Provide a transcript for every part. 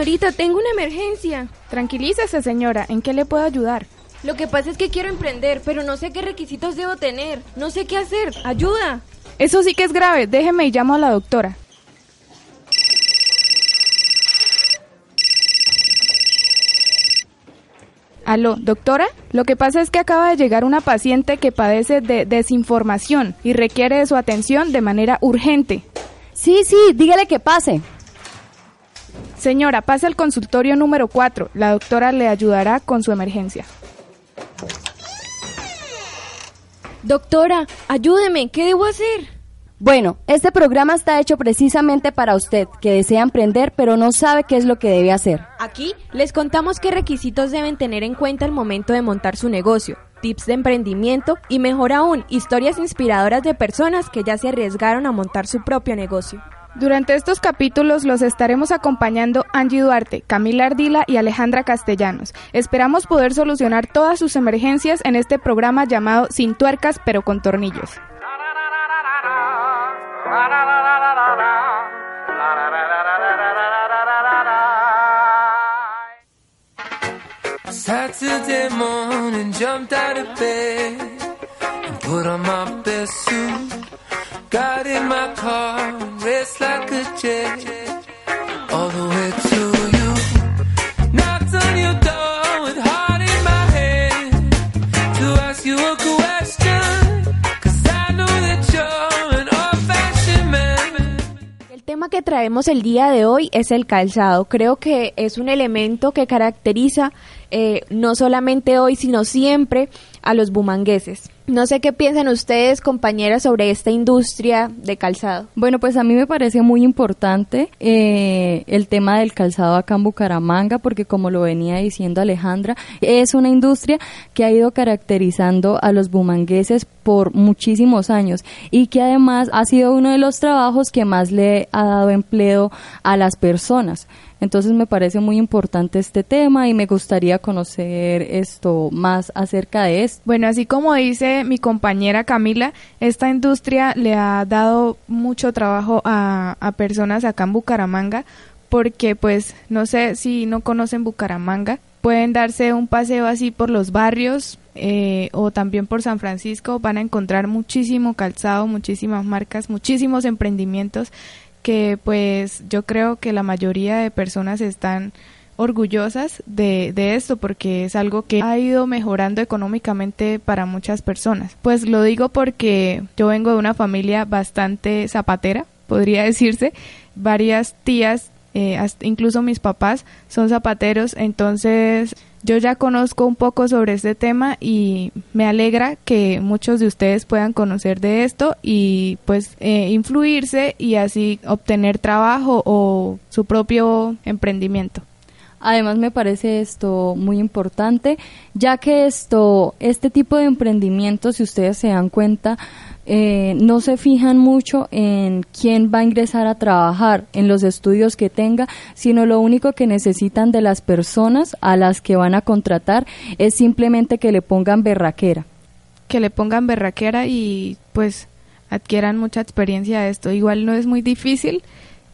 Señorita, tengo una emergencia. Tranquilícese, señora. ¿En qué le puedo ayudar? Lo que pasa es que quiero emprender, pero no sé qué requisitos debo tener. No sé qué hacer. ¡Ayuda! Eso sí que es grave. Déjeme y llamo a la doctora. Aló, doctora. Lo que pasa es que acaba de llegar una paciente que padece de desinformación y requiere de su atención de manera urgente. Sí, sí, dígale que pase. Señora, pase al consultorio número 4. La doctora le ayudará con su emergencia. Doctora, ayúdeme. ¿Qué debo hacer? Bueno, este programa está hecho precisamente para usted, que desea emprender pero no sabe qué es lo que debe hacer. Aquí les contamos qué requisitos deben tener en cuenta al momento de montar su negocio, tips de emprendimiento y mejor aún, historias inspiradoras de personas que ya se arriesgaron a montar su propio negocio. Durante estos capítulos los estaremos acompañando Angie Duarte, Camila Ardila y Alejandra Castellanos. Esperamos poder solucionar todas sus emergencias en este programa llamado Sin tuercas pero con tornillos. Saturday morning, jumped out of bed and put on my best suit. In my car like a all the way to you. On your door with heart in my head to ask you a question. Cause I that you're an old. El tema que traemos el día de hoy es el calzado. Creo que es un elemento que caracteriza eh, no solamente hoy, sino siempre a los bumangueses. No sé qué piensan ustedes, compañeras, sobre esta industria de calzado. Bueno, pues a mí me parece muy importante eh, el tema del calzado acá en Bucaramanga, porque como lo venía diciendo Alejandra, es una industria que ha ido caracterizando a los bumangueses por muchísimos años y que además ha sido uno de los trabajos que más le ha dado empleo a las personas. Entonces me parece muy importante este tema y me gustaría conocer esto más acerca de esto. Bueno, así como dice mi compañera Camila, esta industria le ha dado mucho trabajo a, a personas acá en Bucaramanga porque pues no sé si no conocen Bucaramanga, pueden darse un paseo así por los barrios eh, o también por San Francisco, van a encontrar muchísimo calzado, muchísimas marcas, muchísimos emprendimientos que pues yo creo que la mayoría de personas están orgullosas de, de, esto porque es algo que ha ido mejorando económicamente para muchas personas. Pues lo digo porque yo vengo de una familia bastante zapatera, podría decirse. Varias tías, eh, incluso mis papás, son zapateros, entonces yo ya conozco un poco sobre este tema y me alegra que muchos de ustedes puedan conocer de esto y pues eh, influirse y así obtener trabajo o su propio emprendimiento. Además me parece esto muy importante, ya que esto, este tipo de emprendimientos, si ustedes se dan cuenta, eh, no se fijan mucho en quién va a ingresar a trabajar, en los estudios que tenga, sino lo único que necesitan de las personas a las que van a contratar es simplemente que le pongan berraquera. Que le pongan berraquera y pues adquieran mucha experiencia de esto. Igual no es muy difícil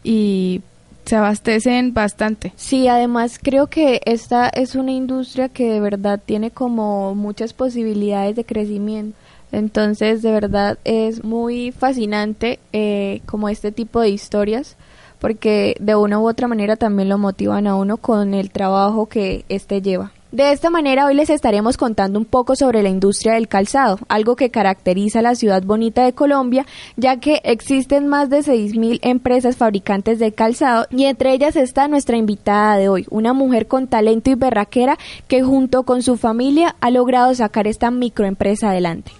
y se abastecen bastante. Sí, además creo que esta es una industria que de verdad tiene como muchas posibilidades de crecimiento. Entonces, de verdad es muy fascinante eh, como este tipo de historias, porque de una u otra manera también lo motivan a uno con el trabajo que éste lleva. De esta manera hoy les estaremos contando un poco sobre la industria del calzado, algo que caracteriza a la ciudad bonita de Colombia, ya que existen más de 6.000 empresas fabricantes de calzado y entre ellas está nuestra invitada de hoy, una mujer con talento y berraquera que junto con su familia ha logrado sacar esta microempresa adelante.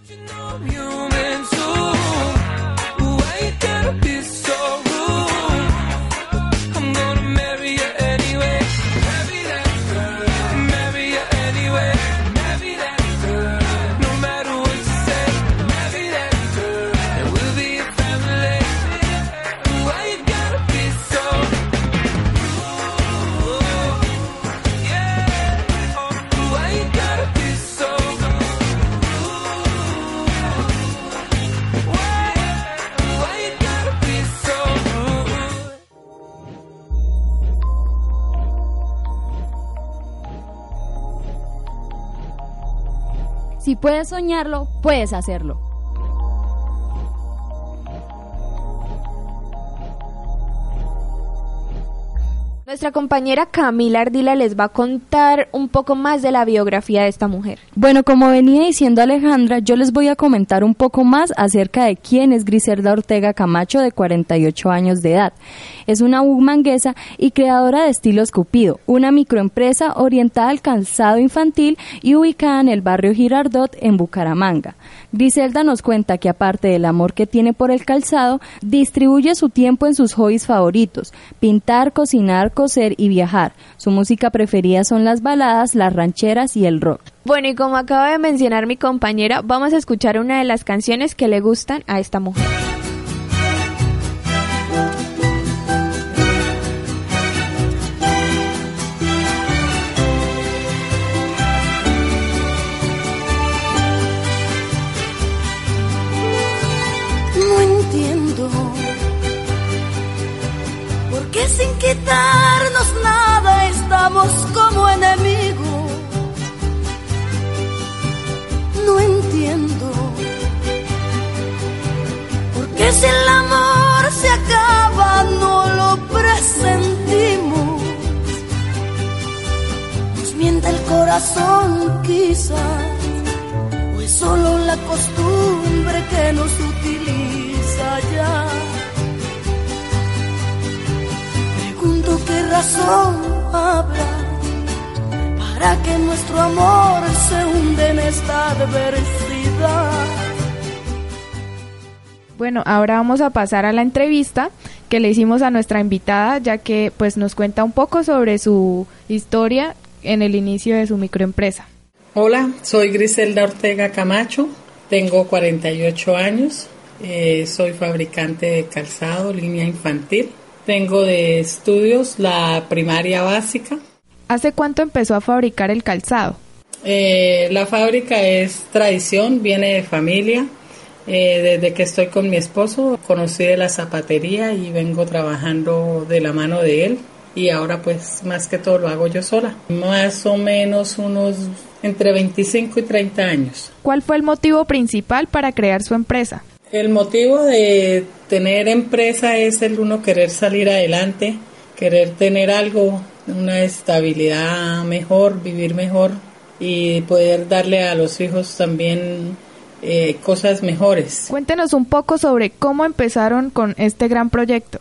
Si puedes soñarlo, puedes hacerlo. Nuestra compañera Camila Ardila les va a contar un poco más de la biografía de esta mujer. Bueno, como venía diciendo Alejandra, yo les voy a comentar un poco más acerca de quién es Griselda Ortega Camacho, de 48 años de edad. Es una bumanguesa y creadora de Estilos Cupido, una microempresa orientada al calzado infantil y ubicada en el barrio Girardot, en Bucaramanga. Griselda nos cuenta que aparte del amor que tiene por el calzado, distribuye su tiempo en sus hobbies favoritos, pintar, cocinar, coser y viajar. Su música preferida son las baladas, las rancheras y el rock. Bueno, y como acaba de mencionar mi compañera, vamos a escuchar una de las canciones que le gustan a esta mujer. No entiendo por qué sin nada como enemigos. No entiendo por qué si el amor se acaba no lo presentimos. Nos miente el corazón quizás o es solo la costumbre que nos utiliza ya. Qué razón habrá para que nuestro amor se hunde en esta adversidad. Bueno, ahora vamos a pasar a la entrevista que le hicimos a nuestra invitada, ya que pues nos cuenta un poco sobre su historia en el inicio de su microempresa. Hola, soy Griselda Ortega Camacho, tengo 48 años, eh, soy fabricante de calzado, línea infantil. Tengo de estudios la primaria básica. ¿Hace cuánto empezó a fabricar el calzado? Eh, la fábrica es tradición, viene de familia. Eh, desde que estoy con mi esposo conocí de la zapatería y vengo trabajando de la mano de él y ahora pues más que todo lo hago yo sola. Más o menos unos entre 25 y 30 años. ¿Cuál fue el motivo principal para crear su empresa? El motivo de tener empresa es el uno querer salir adelante, querer tener algo, una estabilidad mejor, vivir mejor y poder darle a los hijos también eh, cosas mejores. Cuéntenos un poco sobre cómo empezaron con este gran proyecto.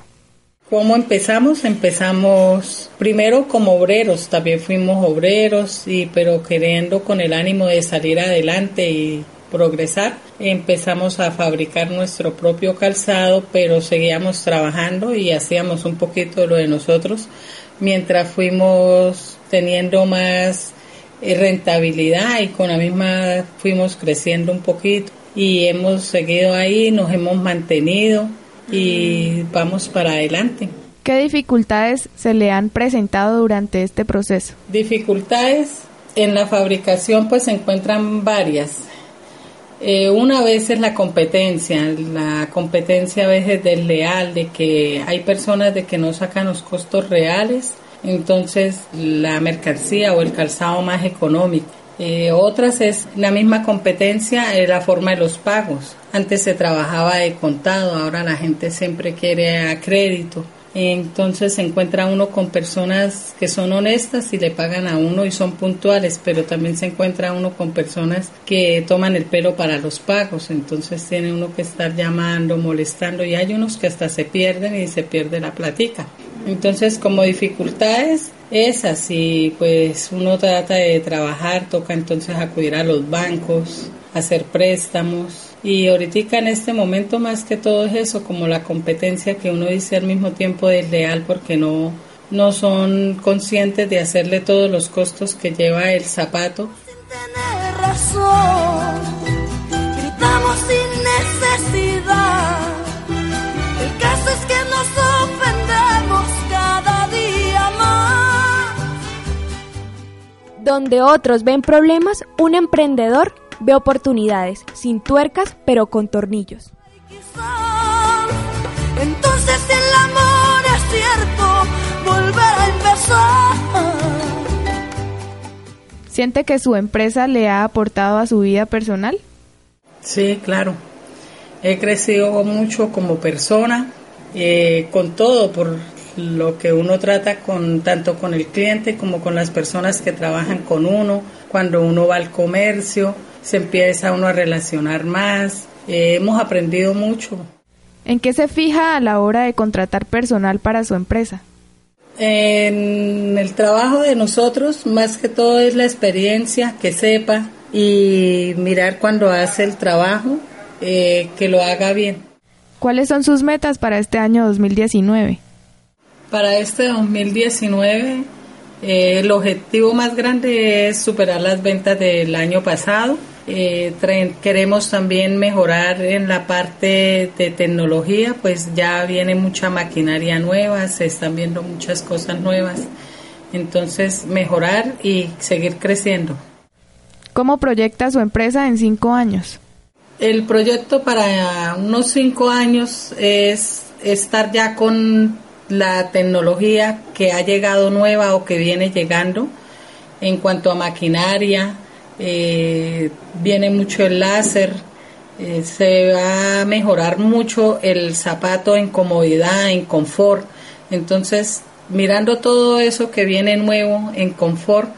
¿Cómo empezamos? Empezamos primero como obreros, también fuimos obreros, y, pero queriendo con el ánimo de salir adelante y progresar, empezamos a fabricar nuestro propio calzado, pero seguíamos trabajando y hacíamos un poquito de lo de nosotros, mientras fuimos teniendo más eh, rentabilidad y con la misma fuimos creciendo un poquito y hemos seguido ahí, nos hemos mantenido y vamos para adelante. ¿Qué dificultades se le han presentado durante este proceso? Dificultades en la fabricación pues se encuentran varias. Eh, una vez es la competencia, la competencia a veces desleal, de que hay personas de que no sacan los costos reales, entonces la mercancía o el calzado más económico. Eh, otras es la misma competencia, eh, la forma de los pagos. Antes se trabajaba de contado, ahora la gente siempre quiere a crédito. Entonces se encuentra uno con personas que son honestas y le pagan a uno y son puntuales, pero también se encuentra uno con personas que toman el pelo para los pagos, entonces tiene uno que estar llamando, molestando y hay unos que hasta se pierden y se pierde la platica. Entonces como dificultades esas y pues uno trata de trabajar, toca entonces acudir a los bancos, hacer préstamos, y ahorita en este momento más que todo es eso, como la competencia que uno dice al mismo tiempo desleal porque no, no son conscientes de hacerle todos los costos que lleva el zapato. Sin tener razón, gritamos sin necesidad. El caso es que nos ofendemos cada día más. Donde otros ven problemas, un emprendedor ve oportunidades, sin tuercas, pero con tornillos. Quizás, entonces el amor es cierto, volver a empezar. ¿Siente que su empresa le ha aportado a su vida personal? Sí, claro. He crecido mucho como persona, eh, con todo, por lo que uno trata con tanto con el cliente como con las personas que trabajan con uno, cuando uno va al comercio, se empieza uno a relacionar más. Eh, hemos aprendido mucho. ¿En qué se fija a la hora de contratar personal para su empresa? En el trabajo de nosotros, más que todo es la experiencia, que sepa y mirar cuando hace el trabajo, eh, que lo haga bien. ¿Cuáles son sus metas para este año 2019? Para este 2019, eh, el objetivo más grande es superar las ventas del año pasado. Eh, queremos también mejorar en la parte de tecnología, pues ya viene mucha maquinaria nueva, se están viendo muchas cosas nuevas. Entonces, mejorar y seguir creciendo. ¿Cómo proyecta su empresa en cinco años? El proyecto para unos cinco años es estar ya con la tecnología que ha llegado nueva o que viene llegando en cuanto a maquinaria. eh, viene mucho el láser, eh, se va a mejorar mucho el zapato en comodidad, en confort. Entonces, mirando todo eso que viene nuevo en confort,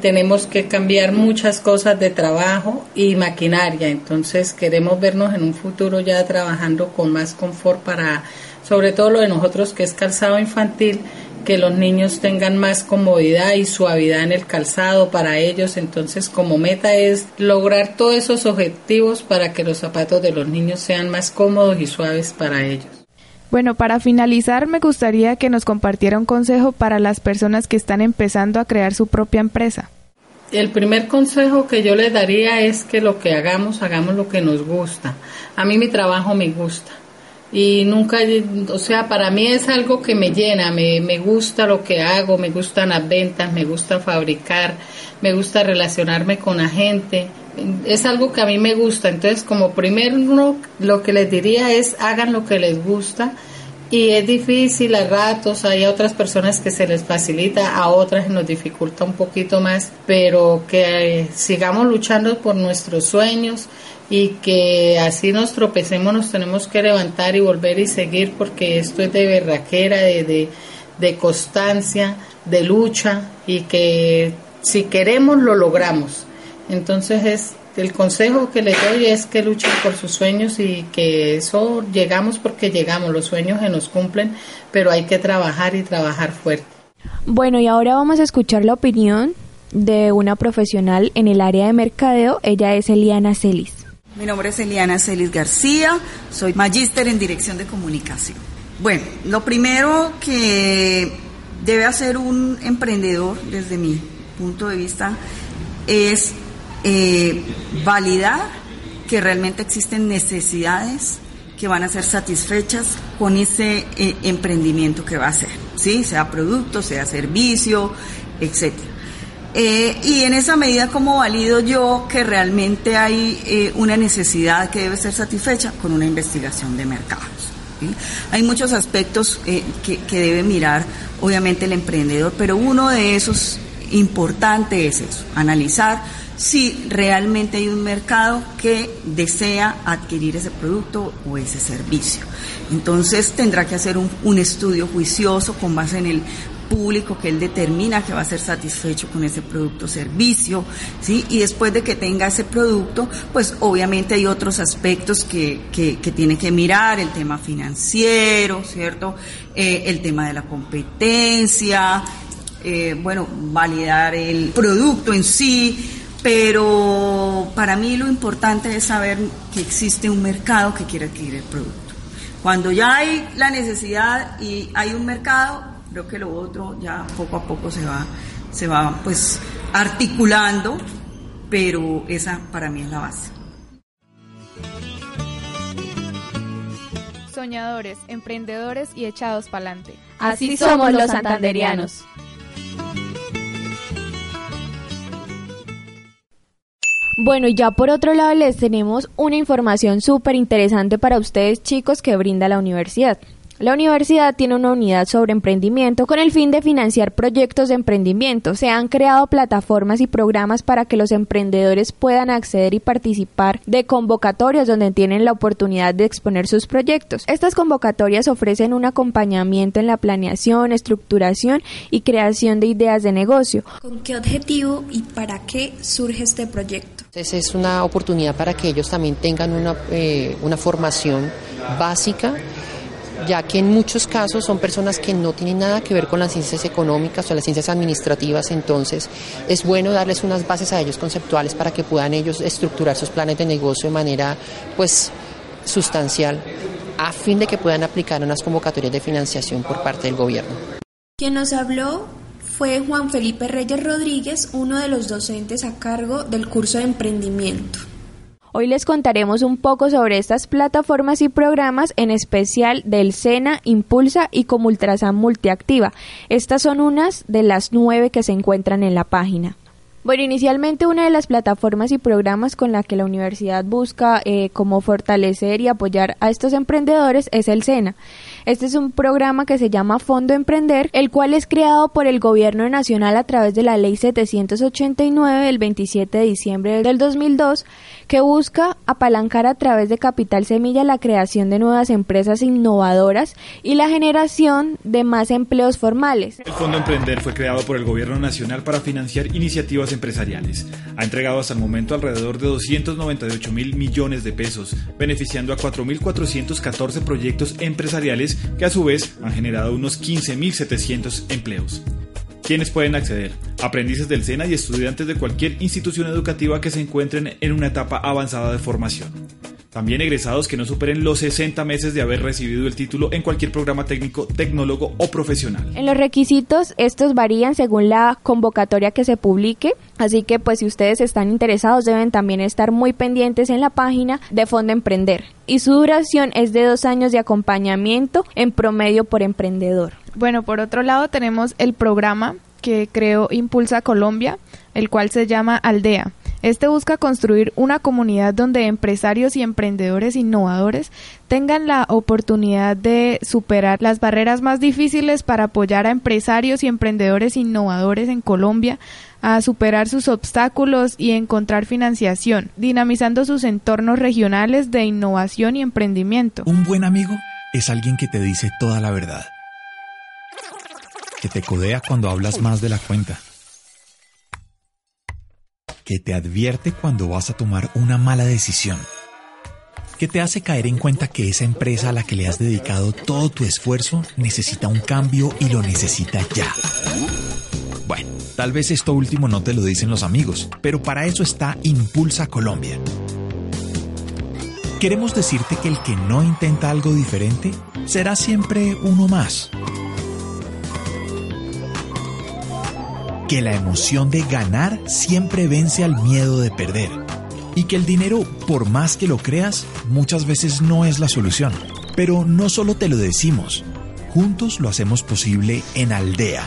tenemos que cambiar muchas cosas de trabajo y maquinaria. Entonces queremos vernos en un futuro ya trabajando con más confort para, sobre todo lo de nosotros que es calzado infantil, que los niños tengan más comodidad y suavidad en el calzado para ellos. Entonces como meta es lograr todos esos objetivos para que los zapatos de los niños sean más cómodos y suaves para ellos. Bueno, para finalizar, me gustaría que nos compartiera un consejo para las personas que están empezando a crear su propia empresa. El primer consejo que yo les daría es que lo que hagamos, hagamos lo que nos gusta. A mí mi trabajo me gusta. Y nunca, o sea, para mí es algo que me llena, me, me gusta lo que hago, me gustan las ventas, me gusta fabricar, me gusta relacionarme con la gente. Es algo que a mí me gusta. Entonces, como primero, lo que les diría es hagan lo que les gusta y es difícil a ratos, hay otras personas que se les facilita, a otras nos dificulta un poquito más, pero que eh, sigamos luchando por nuestros sueños y que así nos tropecemos, nos tenemos que levantar y volver y seguir porque esto es de berraquera, de, de, de constancia, de lucha y que si queremos lo logramos. Entonces es el consejo que les doy es que luchen por sus sueños y que eso llegamos porque llegamos, los sueños se nos cumplen, pero hay que trabajar y trabajar fuerte. Bueno, y ahora vamos a escuchar la opinión de una profesional en el área de mercadeo. Ella es Eliana Celis. Mi nombre es Eliana Celis García, soy magíster en dirección de comunicación. Bueno, lo primero que debe hacer un emprendedor, desde mi punto de vista, es eh, validar que realmente existen necesidades que van a ser satisfechas con ese eh, emprendimiento que va a hacer, ¿sí? sea producto, sea servicio, etcétera. Eh, y en esa medida, como valido yo que realmente hay eh, una necesidad que debe ser satisfecha con una investigación de mercados. Hay muchos aspectos eh, que, que debe mirar, obviamente, el emprendedor, pero uno de esos importante es eso, analizar si realmente hay un mercado que desea adquirir ese producto o ese servicio. Entonces tendrá que hacer un, un estudio juicioso con base en el público que él determina que va a ser satisfecho con ese producto o servicio, ¿sí? Y después de que tenga ese producto, pues obviamente hay otros aspectos que, que, que tiene que mirar, el tema financiero, ¿cierto? Eh, el tema de la competencia, eh, bueno, validar el producto en sí, pero para mí lo importante es saber que existe un mercado que quiere adquirir el producto. Cuando ya hay la necesidad y hay un mercado, Creo que lo otro ya poco a poco se va, se va pues articulando, pero esa para mí es la base. Soñadores, emprendedores y echados pa'lante. Así somos los santanderianos. Bueno, y ya por otro lado les tenemos una información súper interesante para ustedes chicos que brinda la universidad. La universidad tiene una unidad sobre emprendimiento con el fin de financiar proyectos de emprendimiento. Se han creado plataformas y programas para que los emprendedores puedan acceder y participar de convocatorias donde tienen la oportunidad de exponer sus proyectos. Estas convocatorias ofrecen un acompañamiento en la planeación, estructuración y creación de ideas de negocio. ¿Con qué objetivo y para qué surge este proyecto? es una oportunidad para que ellos también tengan una, eh, una formación básica ya que en muchos casos son personas que no tienen nada que ver con las ciencias económicas o las ciencias administrativas, entonces es bueno darles unas bases a ellos conceptuales para que puedan ellos estructurar sus planes de negocio de manera pues sustancial a fin de que puedan aplicar unas convocatorias de financiación por parte del gobierno. Quien nos habló fue Juan Felipe Reyes Rodríguez, uno de los docentes a cargo del curso de emprendimiento. Hoy les contaremos un poco sobre estas plataformas y programas, en especial del SENA, Impulsa y Comultrasan Multiactiva. Estas son unas de las nueve que se encuentran en la página. Bueno, inicialmente una de las plataformas y programas con la que la universidad busca eh, como fortalecer y apoyar a estos emprendedores es el SENA. Este es un programa que se llama Fondo Emprender, el cual es creado por el Gobierno Nacional a través de la Ley 789 del 27 de diciembre del 2002, que busca apalancar a través de Capital Semilla la creación de nuevas empresas innovadoras y la generación de más empleos formales. El Fondo Emprender fue creado por el Gobierno Nacional para financiar iniciativas empresariales. Ha entregado hasta el momento alrededor de 298 mil millones de pesos, beneficiando a 4.414 proyectos empresariales que a su vez han generado unos 15.700 empleos. ¿Quiénes pueden acceder? Aprendices del SENA y estudiantes de cualquier institución educativa que se encuentren en una etapa avanzada de formación. También egresados que no superen los 60 meses de haber recibido el título en cualquier programa técnico, tecnólogo o profesional. En los requisitos, estos varían según la convocatoria que se publique, así que pues si ustedes están interesados deben también estar muy pendientes en la página de Fondo Emprender. Y su duración es de dos años de acompañamiento en promedio por emprendedor. Bueno, por otro lado tenemos el programa que creó Impulsa Colombia, el cual se llama Aldea. Este busca construir una comunidad donde empresarios y emprendedores innovadores tengan la oportunidad de superar las barreras más difíciles para apoyar a empresarios y emprendedores innovadores en Colombia a superar sus obstáculos y encontrar financiación, dinamizando sus entornos regionales de innovación y emprendimiento. Un buen amigo es alguien que te dice toda la verdad, que te codea cuando hablas más de la cuenta que te advierte cuando vas a tomar una mala decisión, que te hace caer en cuenta que esa empresa a la que le has dedicado todo tu esfuerzo necesita un cambio y lo necesita ya. Bueno, tal vez esto último no te lo dicen los amigos, pero para eso está Impulsa Colombia. Queremos decirte que el que no intenta algo diferente será siempre uno más que la emoción de ganar siempre vence al miedo de perder y que el dinero, por más que lo creas, muchas veces no es la solución. Pero no solo te lo decimos, juntos lo hacemos posible en Aldea,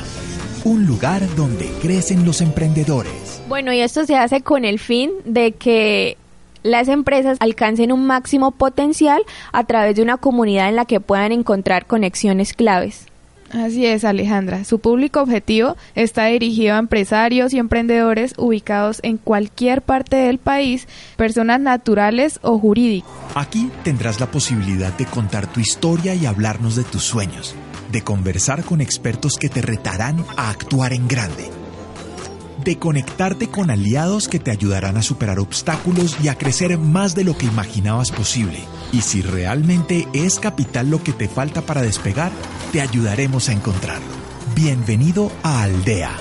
un lugar donde crecen los emprendedores. Bueno, y esto se hace con el fin de que las empresas alcancen un máximo potencial a través de una comunidad en la que puedan encontrar conexiones claves. Así es, Alejandra. Su público objetivo está dirigido a empresarios y emprendedores ubicados en cualquier parte del país, personas naturales o jurídicas. Aquí tendrás la posibilidad de contar tu historia y hablarnos de tus sueños, de conversar con expertos que te retarán a actuar en grande, de conectarte con aliados que te ayudarán a superar obstáculos y a crecer más de lo que imaginabas posible. Y si realmente es capital lo que te falta para despegar, te ayudaremos a encontrarlo. Bienvenido a Aldea.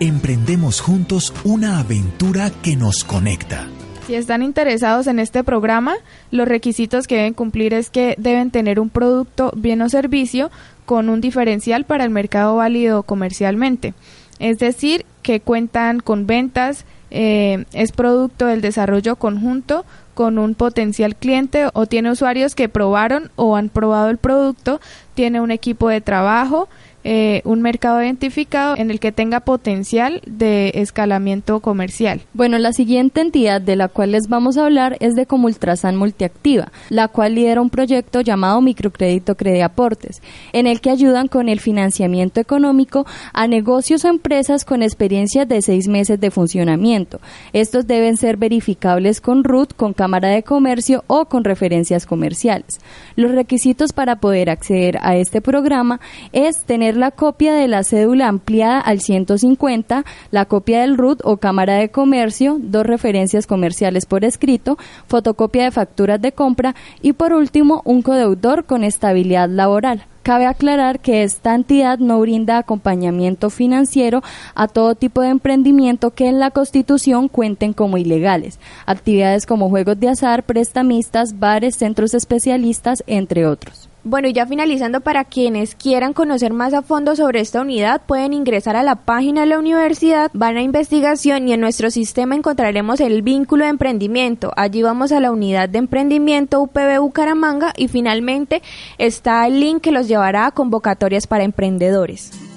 Emprendemos juntos una aventura que nos conecta. Si están interesados en este programa, los requisitos que deben cumplir es que deben tener un producto, bien o servicio con un diferencial para el mercado válido comercialmente. Es decir, que cuentan con ventas, eh, es producto del desarrollo conjunto con un potencial cliente o tiene usuarios que probaron o han probado el producto, tiene un equipo de trabajo, eh, un mercado identificado en el que tenga potencial de escalamiento comercial. Bueno, la siguiente entidad de la cual les vamos a hablar es de Comultrasan Multiactiva, la cual lidera un proyecto llamado Microcrédito Crediaportes, en el que ayudan con el financiamiento económico a negocios o empresas con experiencia de seis meses de funcionamiento. Estos deben ser verificables con RUT, con Cámara de Comercio o con referencias comerciales. Los requisitos para poder acceder a este programa es tener la copia de la cédula ampliada al 150, la copia del RUT o Cámara de Comercio, dos referencias comerciales por escrito, fotocopia de facturas de compra y por último un codeudor con estabilidad laboral. Cabe aclarar que esta entidad no brinda acompañamiento financiero a todo tipo de emprendimiento que en la Constitución cuenten como ilegales, actividades como juegos de azar, prestamistas, bares, centros especialistas, entre otros. Bueno, y ya finalizando, para quienes quieran conocer más a fondo sobre esta unidad, pueden ingresar a la página de la universidad, van a investigación y en nuestro sistema encontraremos el vínculo de emprendimiento. Allí vamos a la unidad de emprendimiento UPB Bucaramanga y finalmente está el link que los llevará a convocatorias para emprendedores.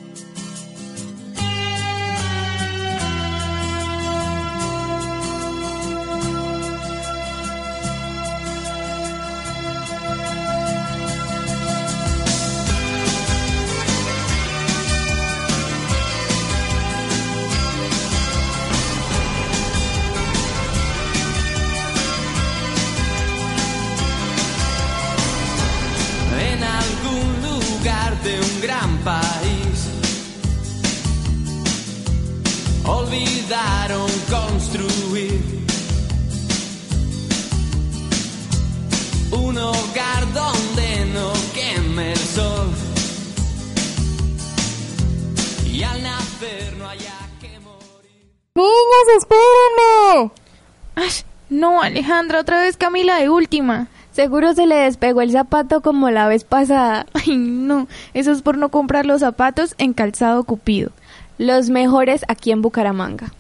Olvidaron construir un hogar donde no queme el sol. Y al nacer no haya que morir. ¡Niños, espérenme! ¡Ay! No, Alejandra, otra vez Camila de última. Seguro se le despegó el zapato como la vez pasada. Ay, no, eso es por no comprar los zapatos en calzado Cupido los mejores aquí en Bucaramanga.